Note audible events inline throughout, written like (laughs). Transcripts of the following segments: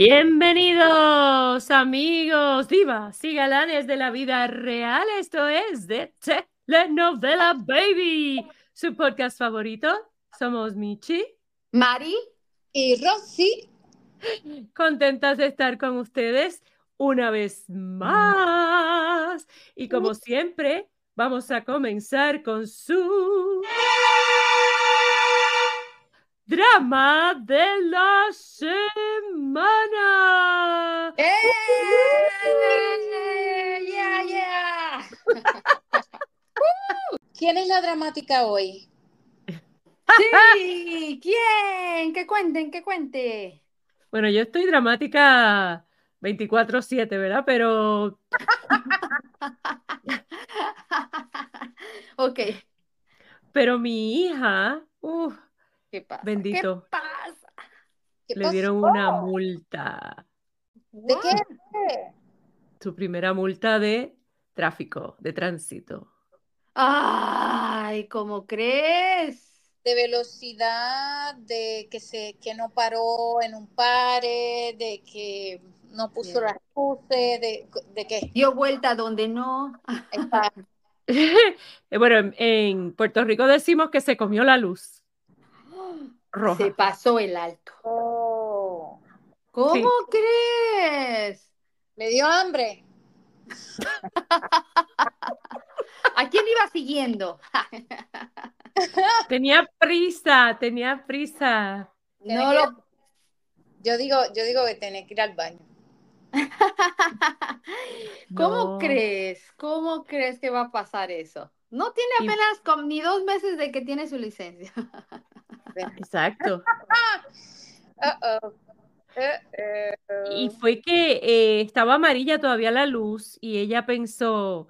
Bienvenidos amigos, divas y galanes de la vida real. Esto es de Telenovela Baby, su podcast favorito. Somos Michi, Mari y Rosy. Contentas de estar con ustedes una vez más. Y como siempre, vamos a comenzar con su drama de la semana. ¡Eh! ¡Yeah, yeah! (laughs) ¿Quién es la dramática hoy? Sí, ¿quién? Que cuenten, que cuente. Bueno, yo estoy dramática 24/7, ¿verdad? Pero... (laughs) ok. Pero mi hija, uff, ¿Qué pasa? Bendito. ¿Qué pasa? ¿Qué le dieron una multa. ¿De qué? Su primera multa de tráfico, de tránsito. Ay, ¿cómo crees? De velocidad, de que se que no paró en un pare, de que no puso las luces, de, de que Dio vuelta donde no. está- (laughs) Bueno, en, en Puerto Rico decimos que se comió la luz roja. Se pasó el alto. Oh, ¿Cómo crees? le dio hambre. (laughs) ¿A quién iba siguiendo? (laughs) Tenía prisa, tenía prisa. No lo. Yo digo, yo digo que tiene que ir al baño. (laughs) ¿Cómo No. crees? ¿Cómo crees que va a pasar eso? No tiene Y- apenas ni dos meses de que tiene su licencia. Exacto. (laughs) Y fue que eh, estaba amarilla todavía la luz y ella pensó,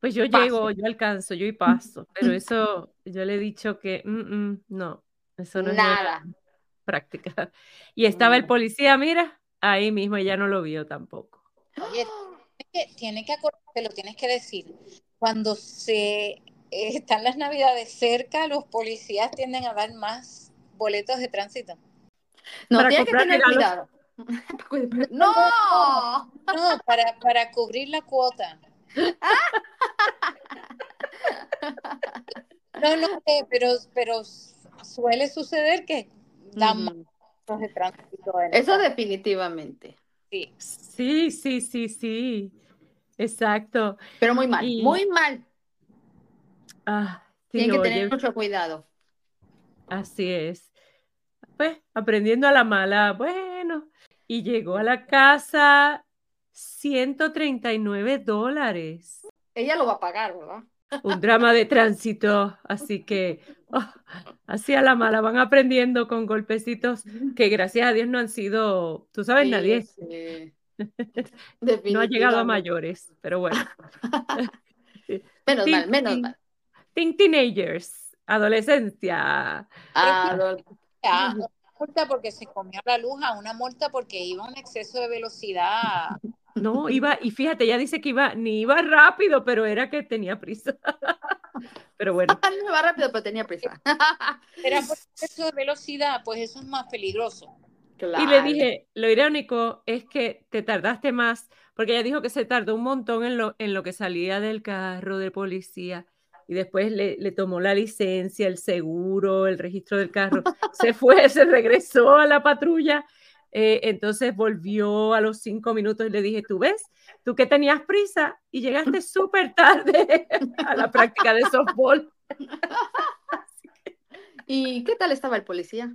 pues yo Paso. llego, yo alcanzo, yo y paso. Pero (laughs) eso, yo le he dicho que mm, mm, no, eso no es Nada. práctica. Y estaba el Mm. policía, mira, ahí mismo, ella no lo vio tampoco. Oye, tiene que, tiene que acordarte, lo tienes que decir. Cuando se eh, están las navidades cerca, los policías tienden a dar más boletos de tránsito. No, Para tiene que tener regalos. cuidado. (laughs) ¡No! No, para, para cubrir la cuota. No, no sé, pero, pero suele suceder que dan más boletos de tránsito. en Eso definitivamente. sí. Sí, sí, sí, sí. Exacto. Pero muy mal, Y- muy mal. Ah, sí, Tienen que oye, tener mucho cuidado. así es. Pues, aprendiendo a la mala, bueno. Y llegó a la casa 139 dólares. Ella lo va a pagar, ¿verdad? Un drama de tránsito. Así que, oh, así a la mala, van aprendiendo con golpecitos que gracias a Dios no han sido, tú sabes, Sí, nadie sí. (laughs) no ha llegado a mayores, pero bueno. (laughs) Menos mal, (laughs) menos mal. Teen teenagers, adolescencia. Ah, lo- A una multa porque se comió la luz, a una multa porque iba a un exceso de velocidad. No, iba, y fíjate, ella dice que iba, ni iba rápido, pero era que tenía prisa. (laughs) Pero bueno, (laughs) no va rápido, pero tenía prisa. (laughs) Era por exceso de velocidad, pues eso es más peligroso. y le Claro. dije, lo irónico es que te tardaste más, porque ella dijo que se tardó un montón en lo, en lo que salía del carro de policía. Y después le, le tomó la licencia, el seguro, el registro del carro. Se fue, (laughs) se regresó a la patrulla. eh, entonces volvió a los cinco minutos y le dije, ¿tú ves? Tú que tenías prisa y llegaste súper tarde (laughs) a la práctica de softball. ¿Y qué tal estaba el policía?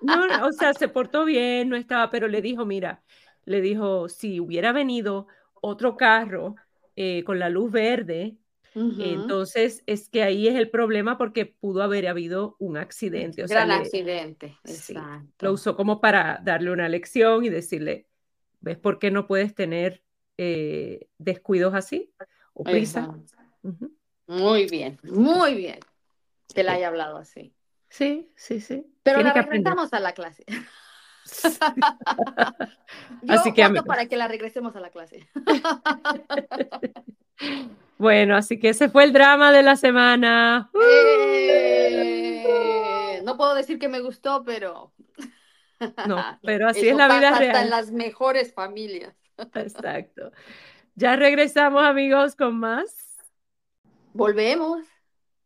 No, o sea, (laughs) se portó bien, no estaba, pero le dijo, mira, le dijo, si hubiera venido otro carro eh, con la luz verde, Ujú. entonces es que ahí es el problema porque pudo haber habido un accidente. O sea, Gran le- accidente. sí, Exacto. lo usó como para darle una lección y decirle, ¿ves por qué no puedes tener eh, descuidos así o prisa? Muy bien, muy bien que le Sí. haya hablado así. Sí, sí, sí. Pero Tiene la regresamos a la clase. (laughs) Yo Así que, voto para que la regresemos a la clase. (laughs) Bueno, así que ese fue el drama de la semana. Eh, no puedo decir que me gustó, pero No, (laughs) pero así es la vida pasa hasta en real. las mejores familias. Exacto. Ya regresamos, amigos, con más. Volvemos.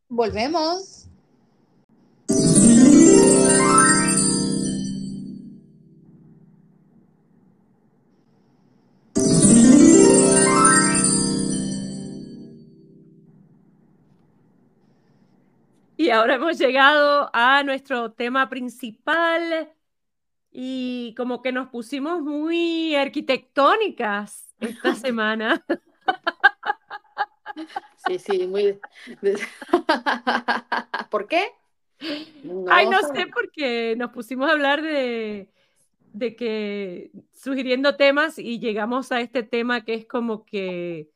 Volvemos. Y ahora hemos llegado a nuestro tema principal y como que nos pusimos muy arquitectónicas esta (laughs) semana. Sí, sí, muy. (laughs) ¿Por qué? Ay, no sé, porque nos pusimos a hablar de, de que sugiriendo temas y llegamos a este tema que es como que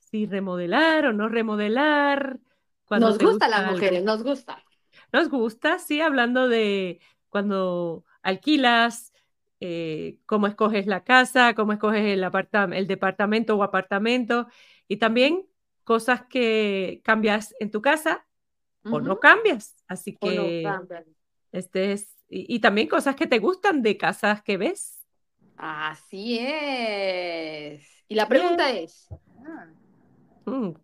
si remodelar o no remodelar. Cuando Nos gusta las algo. mujeres, nos gusta. Nos gusta, sí, hablando de cuando alquilas, eh, cómo escoges la casa, cómo escoges el, el departamento o apartamento y también cosas que cambias en tu casa o no cambias. Así no que cambian. este es, y, y también cosas que te gustan de casas que ves. Así es. Y la pregunta es, Mm,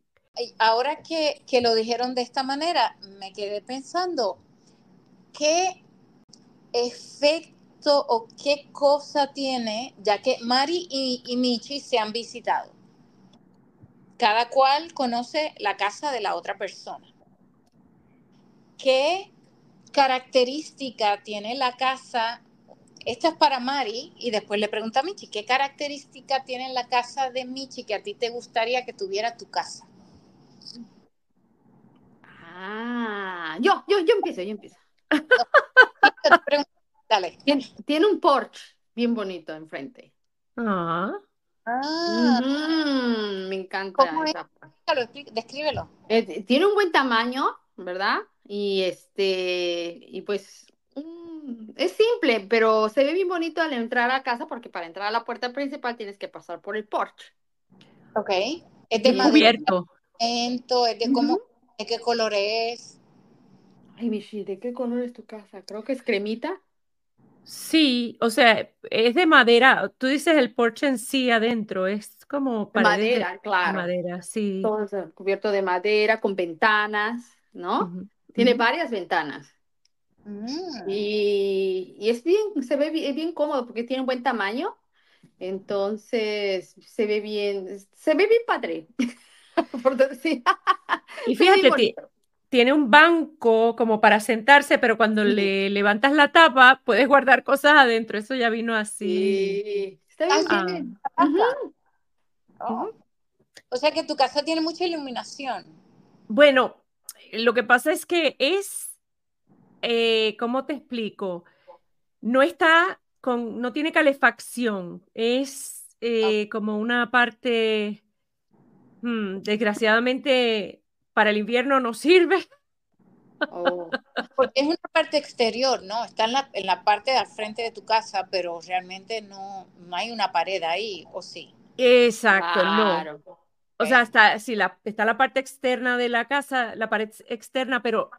Ahora que, que lo dijeron de esta manera, me quedé pensando, ¿qué efecto o qué cosa tiene, ya que Mari y, y Michi se han visitado? Cada cual conoce la casa de la otra persona. ¿Qué característica tiene la casa? Esta es para Mari y después le pregunta a Michi, ¿qué característica tiene la casa de Michi que a ti te gustaría que tuviera tu casa? Ah, yo, yo, yo empiezo, yo empiezo. (laughs) Dale. Tiene, tiene un porche bien bonito enfrente. ah, Ah, Ujú, me encanta ¿Cómo es? esa explí- descríbelo. Eh, tiene un buen tamaño, ¿verdad? Y este, y pues mm, es simple, pero se ve bien bonito al entrar a casa porque para entrar a la puerta principal tienes que pasar por el porche. Ok. Es de cubierto. Cemento, es de cómo, Ujú. de qué color es. Ay, Michi, ¿de qué color es tu casa? Creo que es cremita. Sí, o sea, es de madera. Tú dices el porche en sí adentro, es como De paredes de madera, claro. madera, sí. Todo cubierto de madera, con ventanas, ¿no? Ujú, Tiene ujú. varias ventanas. Mm. Y, y es bien, se ve bien, es bien cómodo porque tiene un buen tamaño. Entonces, se ve bien, se ve bien padre. (laughs) (laughs) Por decir. Y fíjate, tiene un banco como para sentarse, pero cuando Sí. le levantas la tapa, puedes guardar cosas adentro. Eso ya vino así. Sí, está Ah, bien, Ah. Oh. O sea que tu casa tiene mucha iluminación. Bueno, lo que pasa es que es, eh, ¿cómo te explico? No está con, no tiene calefacción. Es eh, como una parte, hmm, desgraciadamente, para el invierno no sirve. Oh, (laughs) Porque es una parte exterior, ¿no? Está en la, en la parte de al frente de tu casa, pero realmente no, no hay una pared ahí, ¿o sí? Exacto, no. claro. O sea, está, sí, la, está la parte externa de la casa, la pared externa, pero,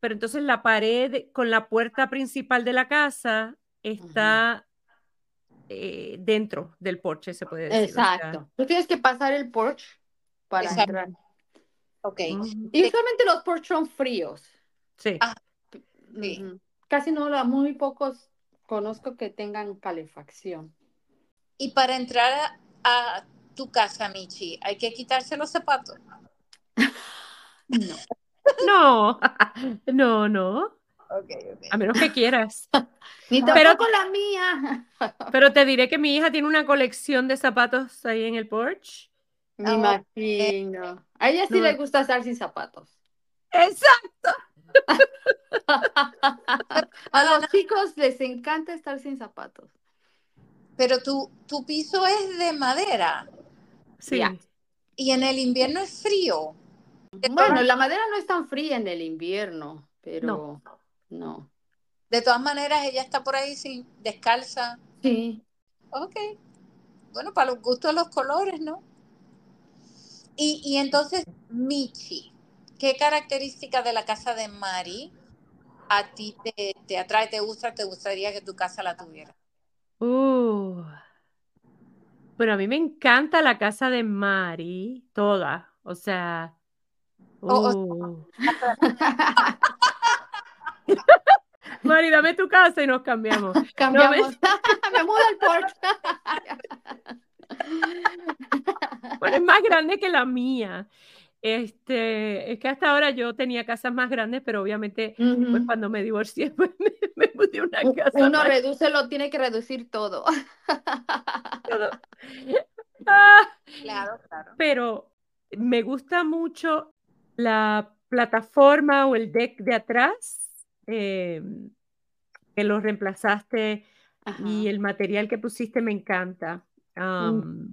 pero entonces la pared con la puerta principal de la casa está eh, dentro del porche, se puede decir. o sea, Exacto. Tú tienes que pasar el porche para Exacto. entrar. Ok. Y usualmente los porches son fríos. sí. Ah, Sí. Casi no, la- muy pocos conozco que tengan calefacción. Y para entrar a, a tu casa, Michi, hay que quitarse los zapatos. (laughs) No. No, (laughs) no, no, Ok, ok. a menos que quieras. (laughs) Ni Pero- tampoco la mía. Pero te diré que mi hija tiene una colección de zapatos ahí en el porche. Me Ah, imagino. A ella sí No. le gusta estar sin zapatos. Exacto. (laughs) A los chicos les encanta estar sin zapatos. Pero tu, tu piso es de madera Sí. Y en el invierno es frío. Bueno, la madera no es tan fría en el invierno, pero no. De todas maneras, ella está por ahí sin descalza. Sí. Ok. Bueno, para los gustos los colores, ¿no? Y, y entonces, Michi, ¿qué características de la casa de Mari a ti te, te atrae, te gusta, te gustaría que tu casa la tuviera? Uh. Bueno, a mí me encanta la casa de Mari, toda. O sea, uh. (laughs) Mari, dame tu casa y nos cambiamos. (laughs) Cambiamos. (laughs) Me mudo al Porsche. (laughs) Bueno, es más grande que la mía. Este, es que hasta ahora yo tenía casas más grandes, pero obviamente, pues cuando me divorcié, (laughs) pues me, a una casa Uno más reduce, lo tiene que reducir todo. (laughs) todo. Ah, Claro, claro. pero me gusta mucho la plataforma o el deck de atrás, eh, que lo reemplazaste Ajá. y el material que pusiste me encanta. Am,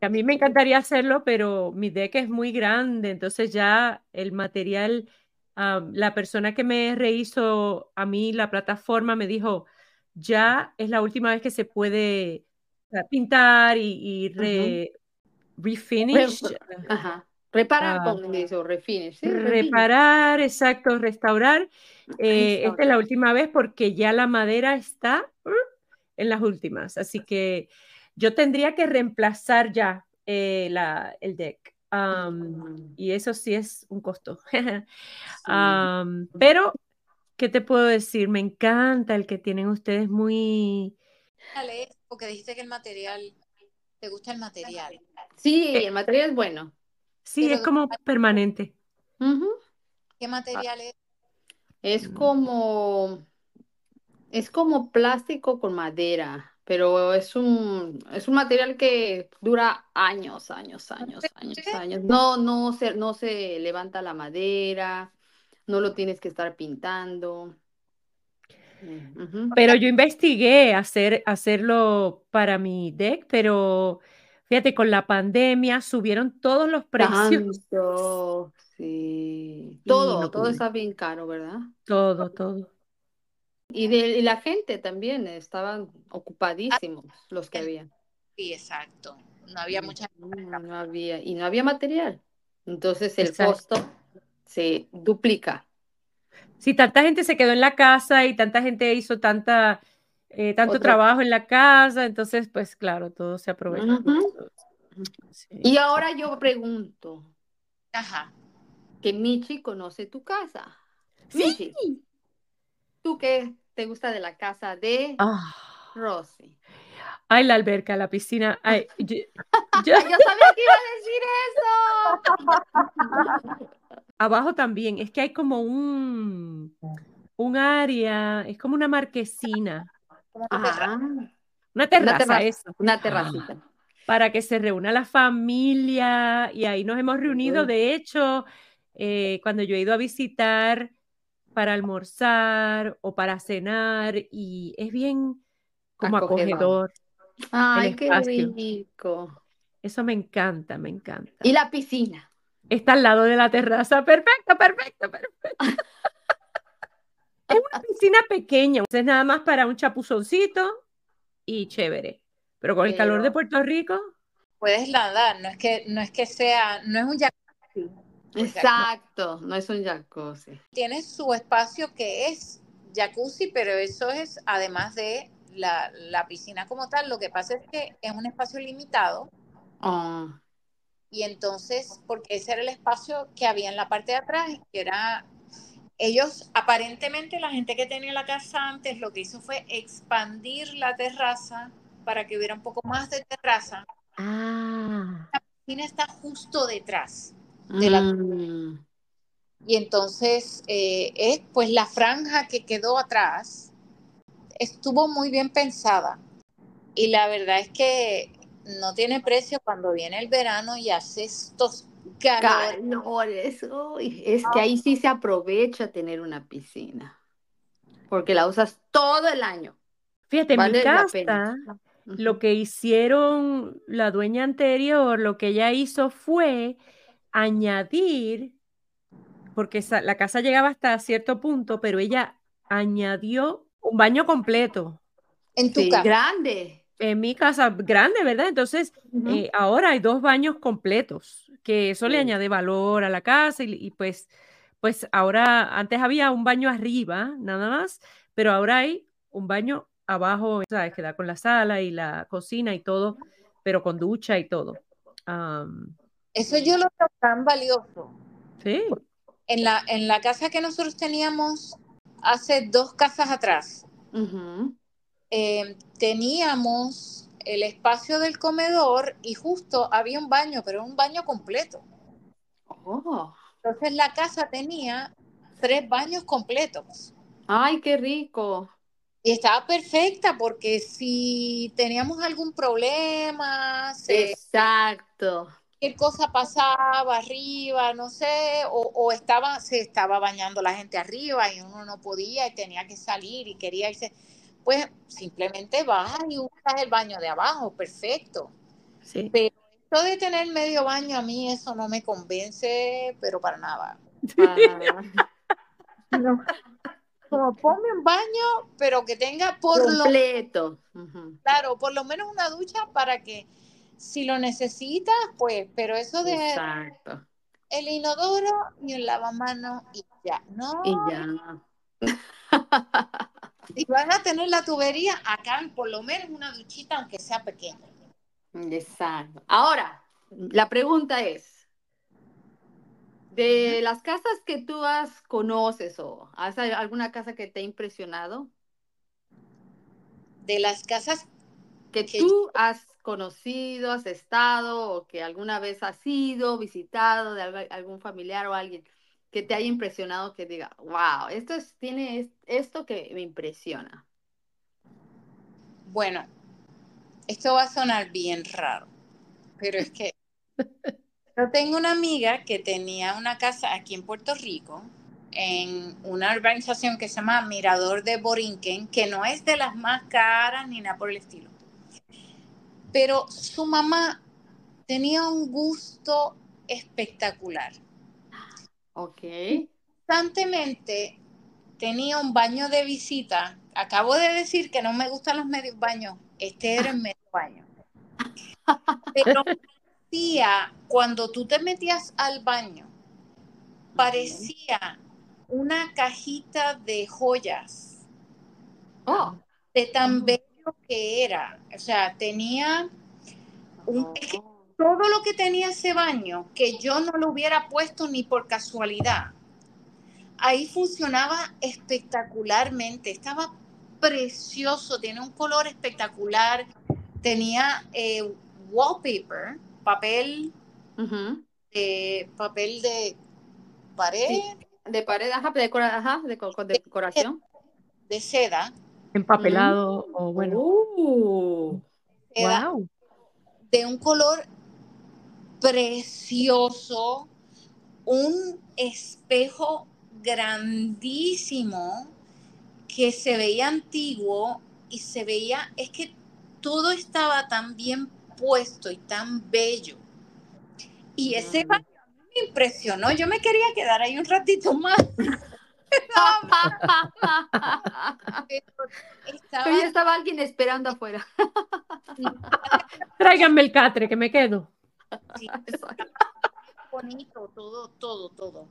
a mí me encantaría hacerlo, pero mi deck es muy grande, entonces ya el material, am, la persona que me rehizo a mí la plataforma me dijo, ya es la última vez que se puede pintar y, y re- refinish, Ajá. Reparar Ah. con eso, refinish. Sí, refinish. reparar, exacto, restaurar. Eh, esta es Restaurar. la última vez porque ya la madera está uh, en las últimas, así que yo tendría que reemplazar ya eh, la, el deck. Y eso sí es un costo. (laughs) pero, ¿qué te puedo decir? Me encanta el que tienen ustedes muy... Dale, Porque dijiste que el material, te gusta el material. Sí, el material es bueno. Sí, Pero- es como permanente. ¿Qué material es? Es como, es como plástico con madera, pero es un, es un material que dura años, años, años, años, años. No, no se, no se levanta la madera, no lo tienes que estar pintando. Ujú. Pero yo investigué hacer, hacerlo para mi deck, pero fíjate, con la pandemia subieron todos los precios. Tanto, sí. Y Todo, no todo pude. está bien caro, ¿verdad? Todo, todo. Y, de, y la gente también estaban ocupadísimos los que el- había. Sí, exacto. No había mucha. No, no había, y no había material. Entonces el Exacto. costo se duplica. Si tanta gente se quedó en la casa y tanta gente hizo tanta, eh, tanto trabajo en la casa, entonces, pues claro, todo se aprovecha. Sí. Y ahora yo pregunto, Ajá. que Michi conoce tu casa. Sí. Michi, ¿tú qué te gusta de la casa de Ah. Rosy? Ay, la alberca, la piscina. Ay, (laughs) yo- (laughs) yo- Yo sabía que iba a decir eso. (laughs) abajo también, es que hay como un, un área, es como una marquesina, una terraza. Ajá, una terraza, eso, una terracita. para que se reúna la familia y ahí nos hemos reunido. De hecho, eh, cuando yo he ido a visitar para almorzar o para cenar y es bien como Acogedor. acogedor. Ay, qué rico. Eso me encanta, me encanta. Y la piscina. Está al lado de la terraza. Perfecto, perfecto, perfecto. (laughs) Es una piscina pequeña, es nada más para un chapuzoncito y chévere. Pero con el calor de Puerto Rico, Puedes nadar, no es que, no es que sea, no es un jacuzzi. Exacto, no es un jacuzzi. Tiene su espacio que es jacuzzi, pero eso es además de la, la piscina como tal. Lo que pasa es que es un espacio limitado Oh, y entonces, porque ese era el espacio que había en la parte de atrás, que era, ellos, aparentemente la gente que tenía la casa antes lo que hizo fue expandir la terraza para que hubiera un poco más de terraza. ah, La piscina está justo detrás. De la- mm, Y entonces, eh, es, pues la franja que quedó atrás estuvo muy bien pensada. Y la verdad es que no tiene precio cuando viene el verano y hace estos calores. calores. uy, es que ahí sí se aprovecha tener una piscina. Porque la usas todo el año. fíjate, mi Vale la casa, pena. lo que hicieron la dueña anterior, lo que ella hizo fue añadir, porque la casa llegaba hasta cierto punto, pero ella añadió un baño completo. En tu Sí, casa. grande. En mi casa grande, ¿verdad? Entonces, eh, ahora hay dos baños completos, que eso le Sí. añade valor a la casa y, y, pues pues ahora, antes había un baño arriba, nada más, pero ahora hay un baño abajo, ¿sabes? Que da con la sala y la cocina y todo, pero con ducha y todo. Eso yo lo veo tan valioso. Sí. En la, en la casa que nosotros teníamos hace dos casas atrás, eh, teníamos el espacio del comedor y justo había un baño, pero un baño completo. Oh. Entonces la casa tenía tres baños completos. Ay, qué rico. Y estaba perfecta porque si teníamos algún problema, exacto. Qué cosa pasaba arriba, no sé, o, estaba, se estaba bañando la gente arriba y uno no podía y tenía que salir y quería irse, pues simplemente vas y usas el baño de abajo, perfecto. Sí. Pero esto de tener medio baño a mí eso no me convence, pero para nada. (laughs) no. Como ponme un baño, pero que tenga por completo. Claro, por lo menos una ducha para que si lo necesitas, pues, pero eso de Exacto. el inodoro y el lavamanos y ya, ¿no? Y ya. (laughs) y van a tener la tubería acá, por lo menos una duchita, aunque sea pequeña. Exacto. Ahora, la pregunta es, de las casas que tú has conoces o has alguna casa que te ha impresionado? De las casas que, tú has conocido, has estado o que alguna vez has ido, visitado de algún familiar o alguien que te haya impresionado que diga, wow, esto es, tiene esto que me impresiona. Bueno, esto va a sonar bien raro, pero es que (laughs) yo tengo una amiga que tenía una casa aquí en Puerto Rico, en una organización que se llama Mirador de Borinquen, que no es de las más caras ni nada por el estilo. Pero su mamá tenía un gusto espectacular. Ok. Constantemente tenía un baño de visita. Acabo de decir que no me gustan los medios baños. Este era el medio baño. Pero (laughs) parecía, cuando tú te metías al baño, parecía una cajita de joyas. Oh. De tan bello que era. O sea, tenía un, todo lo que tenía ese baño que yo no lo hubiera puesto ni por casualidad. Ahí funcionaba espectacularmente. Estaba precioso, tiene un color espectacular, tenía eh, wallpaper, papel, de, papel de pared. de pared, ajá, de, decoración. De, seda. Empapelado o bueno. Uh. wow. De un color precioso, un espejo grandísimo que se veía antiguo y se veía, es que todo estaba tan bien puesto y tan bello. Y ese baño me impresionó. Yo me quería quedar ahí un ratito más. (laughs) estaba... estaba alguien esperando afuera. (laughs) Tráiganme el catre, que me quedo. bonito, todo, todo, todo.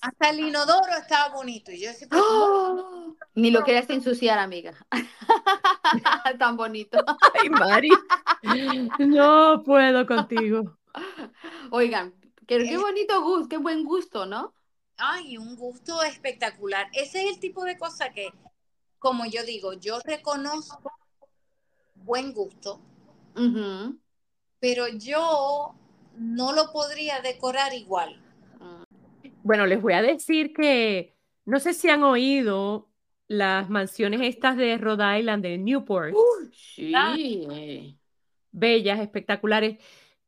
Hasta el inodoro estaba bonito. Y yo decía, ¡Oh! (gasps) Ni lo querías ensuciar, amiga. (laughs) Tan bonito. Ay, Mari. No puedo contigo. Oigan, qué, qué bonito gusto, qué buen gusto, ¿no? Ay, un gusto espectacular. Ese es el tipo de cosa que, como yo digo, yo reconozco buen gusto, pero yo no lo podría decorar igual. Bueno, les voy a decir que no sé si han oído las mansiones estas de Rhode Island, de Newport. sí. bellas, espectaculares.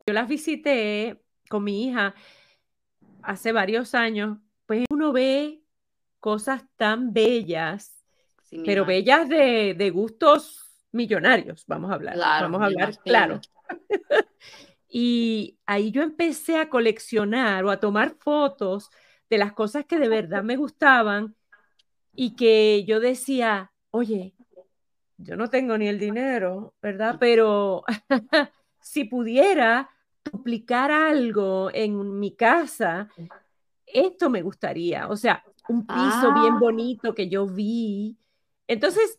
Yo las visité con mi hija hace varios años, uno ve cosas tan bellas, pero bellas de, de, gustos millonarios, vamos a hablar. vamos a hablar, claro. (laughs) Y ahí yo empecé a coleccionar o a tomar fotos de las cosas que de verdad me gustaban y que yo decía, oye, yo no tengo ni el dinero, ¿verdad? Pero (laughs) si pudiera duplicar algo en mi casa, esto me gustaría, o sea, un piso bien Ah, bonito que yo vi. Entonces,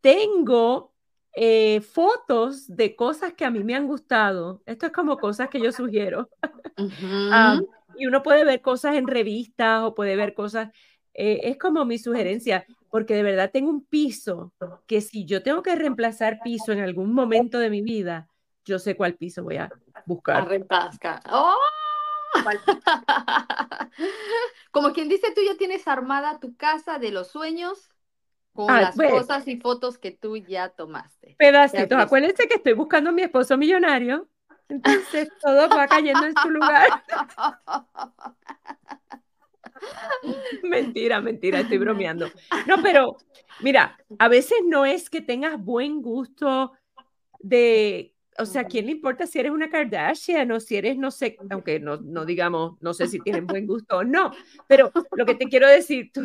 tengo eh, fotos de cosas que a mí me han gustado. Esto es como cosas que yo sugiero. (laughs) Ah, ujú. y uno puede ver cosas en revistas o puede ver cosas, eh, es como mi sugerencia, porque de verdad tengo un piso que si yo tengo que reemplazar piso en algún momento de mi vida, yo sé cuál piso voy a A buscar. ¡Oh! (laughs) Como quien dice, tú ya tienes armada tu casa de los sueños con Ah, las pues, cosas y fotos que tú ya tomaste. Pedacitos. Acuérdense que estoy buscando a mi esposo millonario. Entonces todo va cayendo en su lugar. (laughs) Mentira, mentira, estoy bromeando. No, pero mira, a veces no es que tengas buen gusto de, o sea, ¿quién le importa si eres una Kardashian o si eres, no sé, aunque no, no digamos, no sé si tienen buen gusto o no, pero lo que te quiero decir, tu,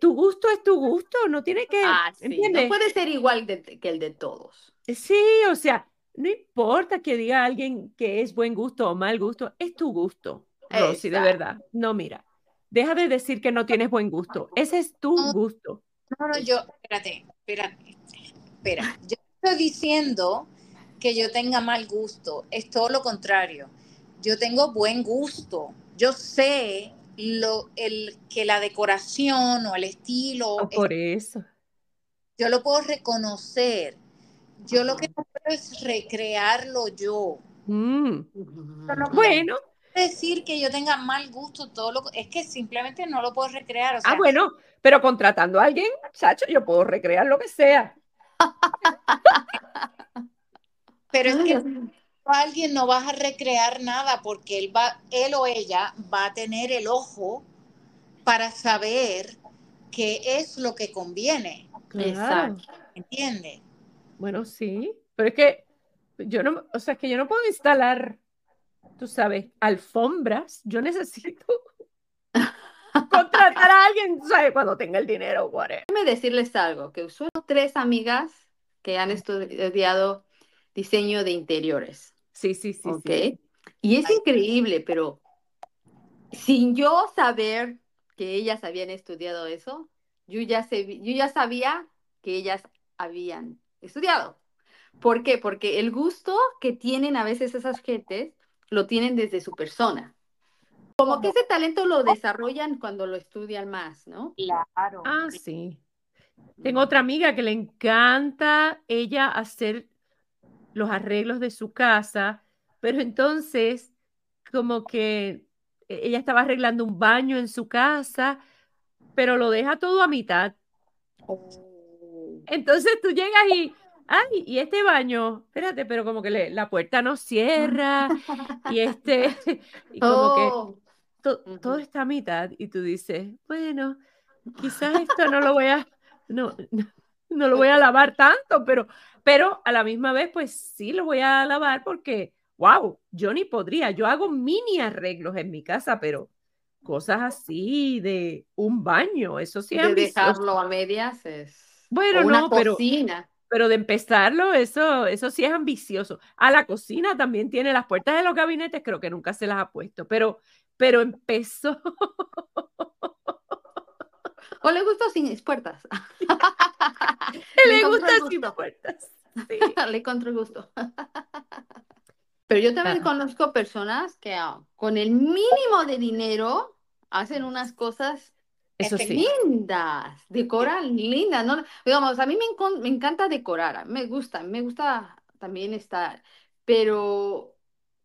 tu gusto es tu gusto, no tiene que, Ah, sí, no puede ser igual de- que el de todos. Sí, o sea, no importa que diga alguien que es buen gusto o mal gusto, es tu gusto, Rosy, de Exacto. verdad. No, mira, deja de decir que no tienes buen gusto, ese es tu No, gusto. no, no, yo, espérate, espérate, espera. Yo no estoy diciendo que yo tenga mal gusto, es todo lo contrario. Yo tengo buen gusto. Yo sé lo, el, que la decoración o el estilo, es- por eso. yo lo puedo reconocer. Yo lo que puedo es recrearlo yo. Mm, no Bueno, decir que yo tenga mal gusto, todo lo es que simplemente no lo puedo recrear. O ah, bueno, pero contratando a alguien, chacho, yo puedo recrear lo que sea. (laughs) pero es que alguien no vas a recrear nada porque él va, él o ella va a tener el ojo para saber qué es lo que conviene, Claro. Exacto. ¿entiendes? Bueno, sí, pero es que yo no, o sea, es que yo no puedo instalar, tú sabes, alfombras. Yo necesito (laughs) contratar a alguien, ¿sabes? Cuando tenga el dinero, whatever. Déjame decirles algo, que son tres amigas que han estudiado diseño de interiores, Sí, sí, sí, ¿ok? sí. Y es Ay. increíble, pero sin yo saber que ellas habían estudiado eso, yo ya, sé- yo ya sabía que ellas habían estudiado. ¿Por qué? Porque el gusto que tienen a veces esas gentes lo tienen desde su persona. Como que ese talento lo desarrollan cuando lo estudian más, ¿no? Claro. Ah, sí. Tengo otra amiga que le encanta ella hacer los arreglos de su casa, pero entonces como que e- ella estaba arreglando un baño en su casa, pero lo deja todo a mitad. Oh. Entonces tú llegas y, ay, y este baño, espérate, pero como que le- la puerta no cierra y este, (laughs) y como que Oh. to- todo está a mitad y tú dices, bueno, quizás esto no lo voy a, no, no, no lo voy a lavar tanto, pero, pero a la misma vez, pues sí lo voy a lavar porque, wow, yo ni podría, yo hago mini arreglos en mi casa, pero cosas así de un baño, eso sí es De dejarlo a medias es. Bueno, una no, pero, cocina. pero de empezarlo, eso, eso sí es ambicioso. A la cocina también tiene las puertas de los gabinetes, creo que nunca se las ha puesto, pero, pero empezó. (laughs) O le gusta sin puertas. (laughs) Le encontró gusta sin puertas. Sí. (laughs) Le encontró el gusto. Pero yo también Ah. conozco personas que ah, con el mínimo de dinero hacen unas cosas Eso sí. lindas, decoran lindas, ¿no? Digamos, a mí me, me encanta decorar, me gusta, me gusta también estar, pero,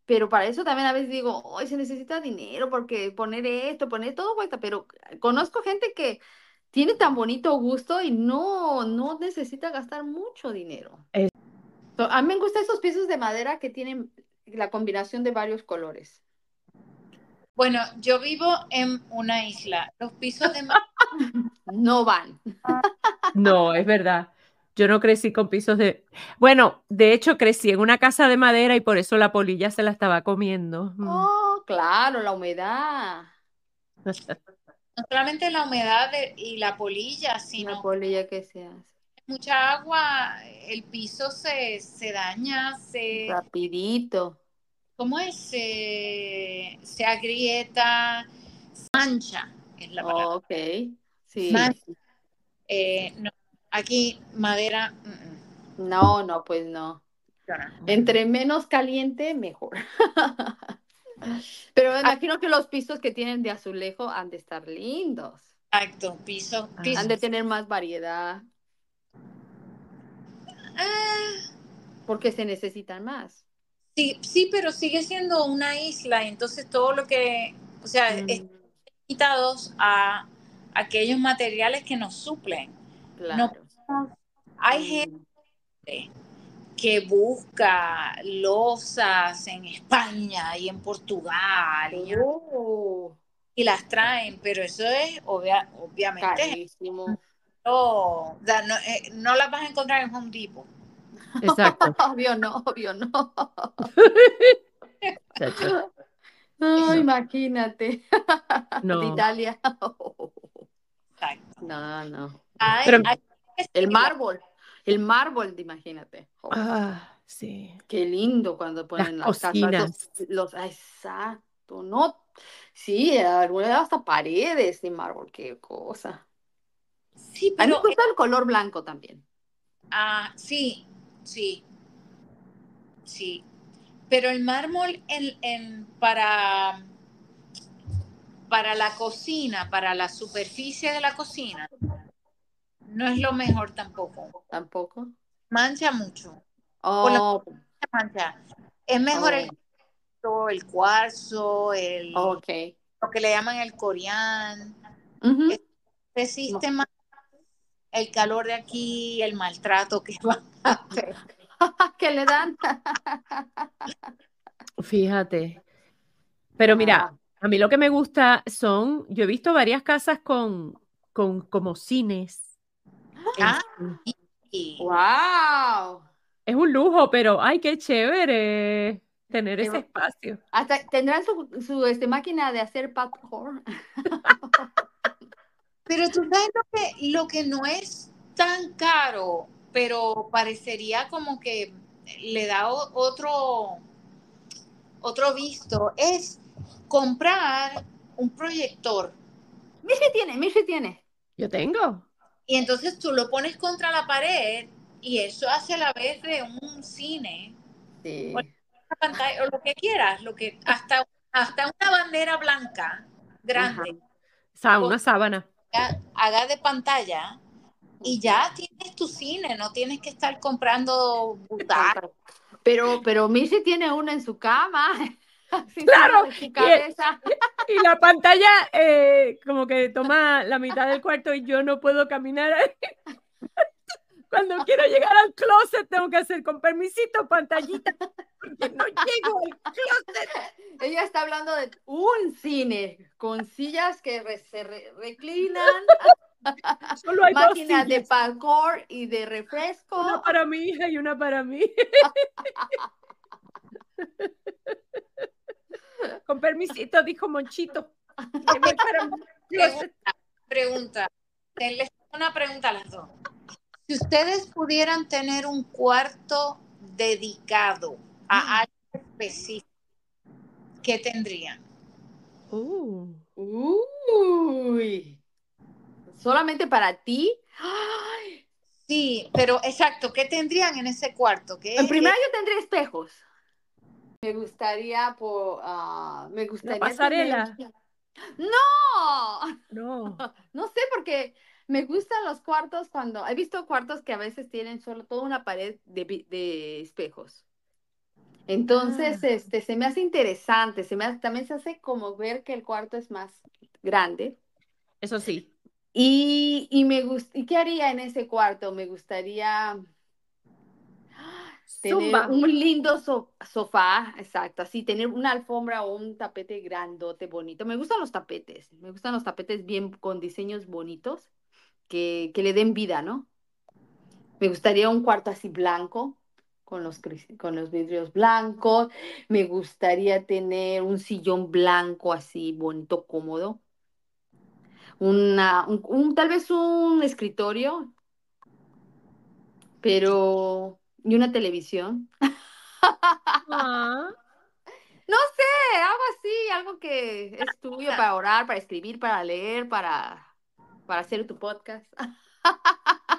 pero para eso también a veces digo, hoy se necesita dinero porque poner esto, poner todo cuesta, pero conozco gente que tiene tan bonito gusto y no, no necesita gastar mucho dinero. Es- a mí me gustan esos piezos de madera que tienen la combinación de varios colores. Bueno, yo vivo en una isla. Los pisos de ma- (laughs) No van. (laughs) No, es verdad. Yo no crecí con pisos de... Bueno, de hecho crecí en una casa de madera y por eso la polilla se la estaba comiendo. Oh, claro, la humedad. (laughs) no solamente la humedad de- y la polilla, La sino polilla que se hace. mucha agua, el piso se, se daña, se, Rapidito. ¿cómo es? Se, se agrieta, mancha es la palabra. Ok, sí. Eh, no, aquí madera, mm, mm, No, no, pues no. Entre menos caliente, mejor. (laughs) Pero me imagino que los pisos que tienen de azulejo han de estar lindos. Exacto, piso, Ah. piso. Han de tener más variedad Ah, porque se necesitan más. sí, sí, pero sigue siendo una isla, entonces todo lo que, o sea, Mm, están limitados a aquellos materiales que nos suplen. claro. Hay Mm, gente que busca losas en España y en Portugal y, Oh, y las traen, pero eso es obvia- obviamente carísimo. no, o sea, no, eh, no las vas a encontrar en Home Depot. Exacto. (laughs) Obvio no, obvio no. No, imagínate. (laughs) No. De Italia. (laughs) Exacto. No, no. Hay- Pero- hay- El mármol. El mármol, imagínate. Oh, Ah, sí. Qué lindo cuando ponen Las las, casas. Los, los- ah, exacto, no. Sí, hasta paredes de mármol, qué cosa. sí, A mí me pero gusta el color blanco también. ah, sí, sí, sí. Pero el mármol en, en- para, para la cocina, para la superficie de la cocina, no es lo mejor tampoco. Tampoco. Mancha mucho. Oh, Mancha. Es mejor Oh. el, cuarzo, el cuarzo, el, ok. lo que le llaman el corián. Ujú. Resiste más el calor de aquí, el maltrato que (laughs) van a hacer. (laughs) ¿Qué le dan? (laughs) Fíjate. Pero mira, Ah, a mí lo que me gusta son, yo he visto varias casas con, con como cines. Ah. Este, ¡Wow! Es un lujo, pero ay, qué chévere tener ese espacio. Hasta tendrán su, su este, máquina de hacer popcorn. (laughs) Pero tú sabes lo que, lo que no es tan caro, pero parecería como que le da o- otro, otro visto, es comprar un proyector Mishi tiene, Mishi tiene. Yo tengo. Y entonces tú lo pones contra la pared y eso hace la vez de un cine, Sí. Bueno. una pantalla o lo que quieras, lo que hasta, hasta una bandera blanca grande. O sea, una sábana. haga- haga de pantalla y ya tienes tu cine, no tienes que estar comprando butacas. (laughs) Pero, pero Mishi tiene una en su cama. Así Claro, su y- cabeza. Y la pantalla eh, como que toma la mitad del cuarto y yo no puedo caminar. (laughs) Cuando quiero llegar al closet tengo que hacer con permisito pantallita porque no llego al closet. Ella está hablando de un cine con sillas que re- se re- reclinan, (laughs) Solo hay dos máquinas de parkour y de refresco. una para mi hija y una para mí. (laughs) Con permisito, dijo Monchito. Pregunta, les tengo una pregunta a las dos. Si ustedes pudieran tener un cuarto dedicado a algo específico, ¿qué tendrían? Uh, Uy. Solamente para ti. Ay, Sí, pero exacto, ¿qué tendrían en ese cuarto? ¿Qué En primera yo tendría espejos. Me gustaría por ah, me gustaría pasarela. tener- No, no. (laughs) no sé porque me gustan los cuartos cuando he visto cuartos que a veces tienen solo toda una pared de, de espejos. Entonces, Ah. este, se me hace interesante, se me hace- también se hace como ver que el cuarto es más grande. Eso sí. Y, y me gust- ¿y qué haría en ese cuarto? Me gustaría un lindo so- sofá, exacto, así, tener una alfombra o un tapete grandote, bonito. Me gustan los tapetes, me gustan los tapetes bien con diseños bonitos que, que le den vida, ¿no? Me gustaría un cuarto así blanco, con los, con los vidrios blancos. Me gustaría tener un sillón blanco así, bonito, cómodo. Una, un, un- tal vez un escritorio, pero... Y una televisión. (laughs) Ah, No, sé, algo así, algo que es tuyo para orar, para escribir, para leer, para, para hacer tu podcast. (laughs)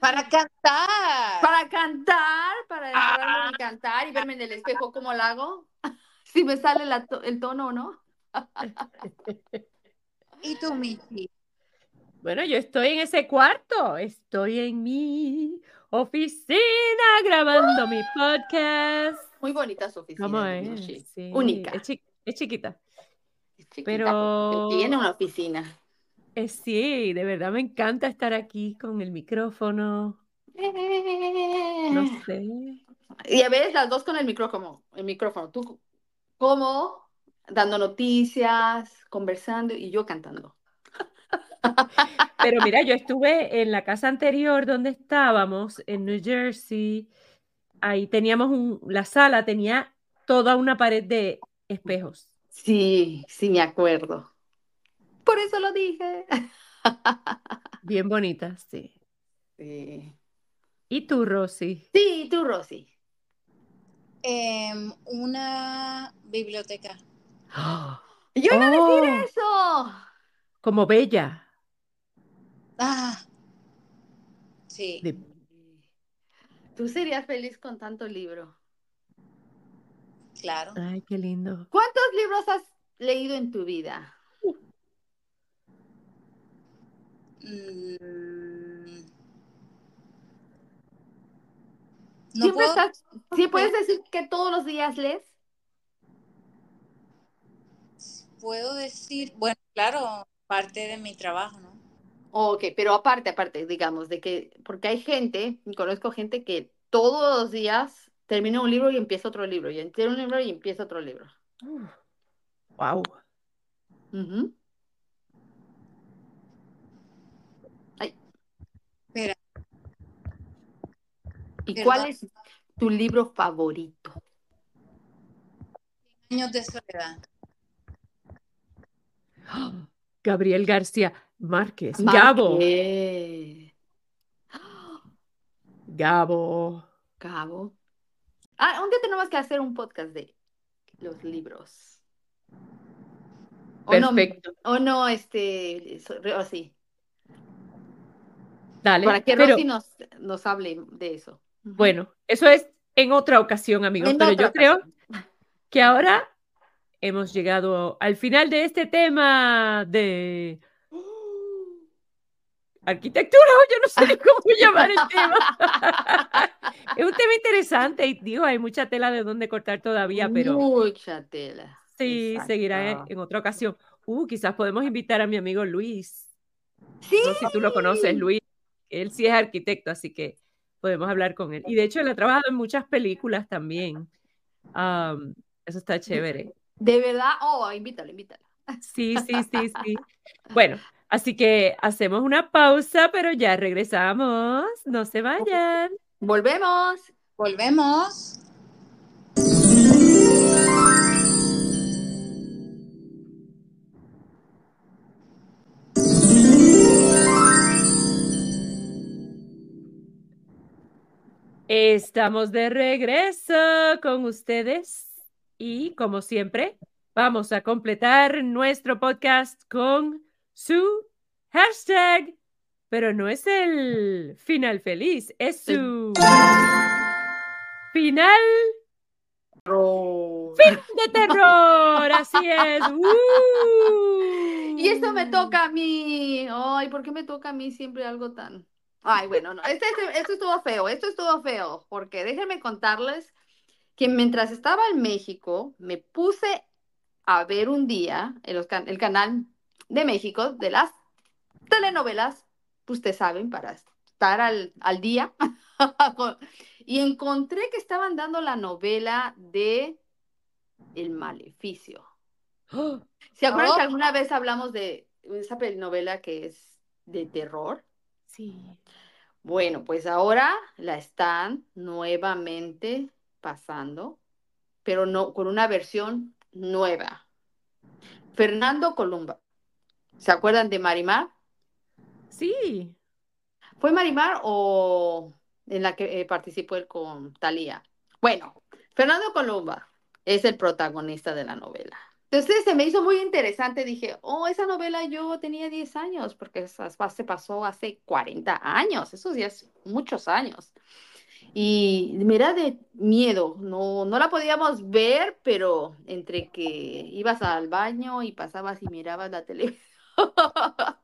Para cantar. Para cantar, para Ah. y cantar y verme en el espejo cómo lo hago. (laughs) Si me sale la to- el tono o no. ¿Y tú, Michi? Bueno, yo estoy en ese cuarto. Estoy en mi oficina grabando mi podcast. Muy bonita su oficina. ¿Cómo es? Sí, Única. Es, chi- es chiquita. Es chiquita, pero- Tiene una oficina. Eh, sí, de verdad me encanta estar aquí con el micrófono. No sé. Y a veces las dos con el micrófono, el micrófono, tú como dando noticias, conversando y yo cantando. (laughs) Pero mira, yo estuve en la casa anterior donde estábamos, en New Jersey. Ahí teníamos un, la sala tenía toda una pared de espejos. Sí, sí me acuerdo. Por eso lo dije. (laughs) Bien bonitas, sí. Sí, ¿Y tú, Rosy? Sí, tú, Rosy. Em, una biblioteca. (gasps) Yo iba a decir Oh, eso. como bella. Ah, sí. De- Tú serías feliz con tanto libro. Claro. Ay, qué lindo. ¿Cuántos libros has leído en tu vida? Mm. No ¿Siempre puedo, estás, ¿sí puedes decir que todos los días lees? puedo decir, bueno, claro, parte de mi trabajo, ¿no? Ok, pero aparte, aparte, digamos, de que, porque hay gente, y conozco gente que todos los días termina un libro y empieza otro libro, y empieza un libro y empieza otro libro. Wow. Ujú. Espera, ¿Y cuál es tu libro favorito? años de soledad. Gabriel García Márquez. Gabo. Márquez. Gabo. Gabo. Ah, un día tenemos que hacer un podcast de los libros. O no, Perfecto. o no, este, Rosy, Dale. para que Pero Rosy nos, nos hable de eso. Bueno, eso es en otra ocasión, amigos. En Pero yo creo que ahora hemos llegado al final de este tema de arquitectura, (laughs) yo no sé cómo (laughs) llamar el tema. (laughs) Es un tema interesante y digo, hay mucha tela de donde cortar todavía, pero Mucha tela. sí, seguirá en, otra ocasión. Uh, quizás podemos invitar a mi amigo Luis. Sí. No sé si tú lo conoces, Luis. Él sí es arquitecto, así que podemos hablar con él. Y de hecho, él ha trabajado en muchas películas también. Am, eso está chévere. De verdad, oh, invítalo, invítalo. Sí, sí, sí, sí. Bueno, así que hacemos una pausa, pero ya regresamos. No se vayan. Volvemos. Volvemos. Estamos de regreso con ustedes y como siempre, vamos a completar nuestro podcast con su hashtag, pero no es el final feliz, es su final Ro- de terror, así es. (laughs) ¡Uh! Y esto me toca a mí. Ay, ¿por qué me toca a mí siempre algo tan... Ay, bueno, no, este, este- esto estuvo feo, esto estuvo feo, porque déjenme contarles que mientras estaba en México, me puse a ver un día el canal de México de las telenovelas, ustedes saben, para estar al, al día, (laughs) y encontré que estaban dando la novela de El Maleficio. ¡Oh! (gasps) ¿Se acuerdan Oh. que alguna vez hablamos de esa novela que es de terror? Sí. Bueno, pues ahora la están nuevamente pasando, pero no con una versión nueva. Fernando Columba. ¿Se acuerdan de Marimar? Sí. ¿Fue Marimar o en la que eh, participó él con Talía? Bueno, Fernando Columba es el protagonista de la novela. Entonces se me hizo muy interesante, dije, oh, esa novela yo tenía 10 años, porque se pasó hace 40 años, esos días, muchos años. Y mira de miedo, no, no la podíamos ver, pero entre que ibas al baño y pasabas y mirabas la televisión, (laughs) (laughs)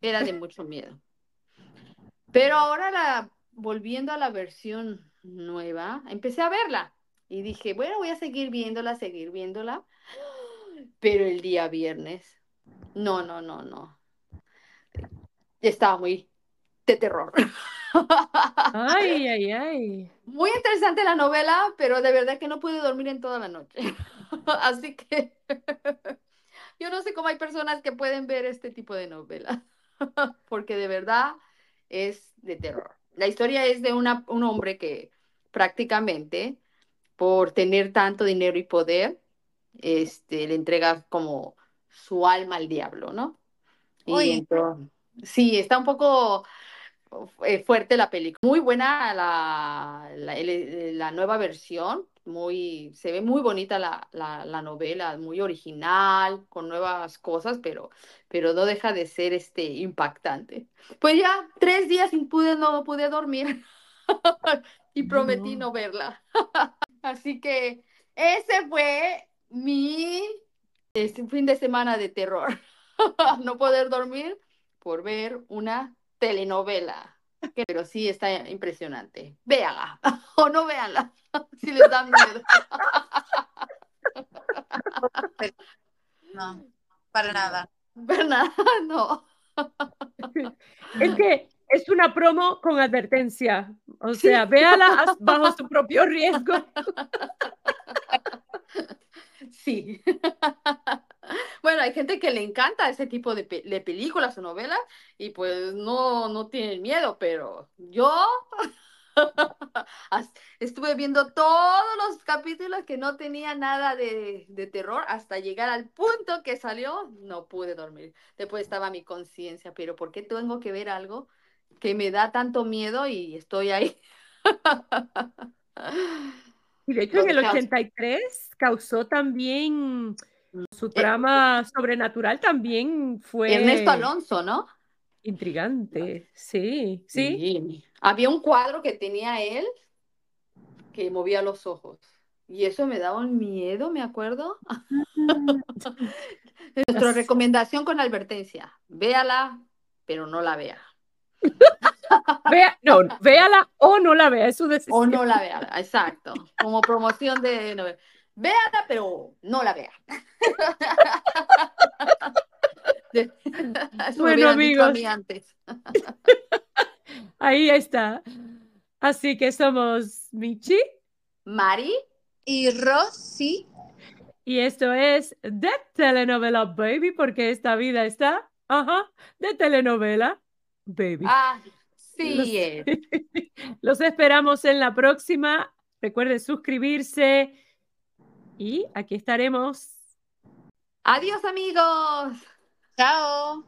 era de mucho miedo. Pero ahora la, volviendo a la versión nueva, empecé a verla y dije, bueno, voy a seguir viéndola, seguir viéndola. (gasps) Pero el día viernes, no, no, no, no. Estaba muy de terror. Ay, (laughs) ay, ay. Muy interesante la novela, pero de verdad que no pude dormir en toda la noche. (laughs) Así que yo no sé cómo hay personas que pueden ver este tipo de novela, (laughs) porque de verdad es de terror. La historia es de una, un hombre que prácticamente por tener tanto dinero y poder, este, le entrega como su alma al diablo, ¿no? Y entonces, sí, está un poco eh, fuerte la película. Muy buena la, la, nueva versión, muy, se ve muy bonita la, la, novela, muy original, con nuevas cosas, pero, pero no deja de ser este, impactante. Pues ya tres días sin pude, no pude dormir (laughs) y prometí no, verla. (laughs) Así que ese fue mi este, fin de semana de terror. (laughs) no poder dormir por ver una telenovela. Pero sí está impresionante. Véala (laughs) o no véanla (laughs) si les da miedo. (laughs) No, para nada. Para nada, no. Es que es una promo con advertencia. O sea, véala bajo su propio riesgo. Sí. Bueno, hay gente que le encanta ese tipo de, películas o novelas y pues no, no tienen miedo, pero yo (laughs) estuve viendo todos los capítulos que no tenía nada de, de, terror hasta llegar al punto que salió, no pude dormir. Después estaba mi conciencia, pero ¿por qué tengo que ver algo que me da tanto miedo y estoy ahí? Y de (laughs) hecho en el 83 causó también su eh, trama sobrenatural también fue... Ernesto Alonso, ¿no? Intrigante, sí, sí. Había un cuadro que tenía él que movía los ojos. Y eso me daba un miedo, me acuerdo. (laughs) Nuestra recomendación con advertencia, véala, pero no la vea. (laughs) Vea, no, véala o no la vea, es su decisión. O no la vea, exacto. Como promoción de novela. Véala, pero no la vea. (laughs) bueno, amigos. (laughs) Ahí está. Así que somos Michi, Mari y Rosy. Y esto es de telenovela Baby, porque esta vida está, ajá, de telenovela Baby. Ah, sí. (laughs) los esperamos en la próxima. Recuerden suscribirse y aquí estaremos. Adiós amigos. Chao.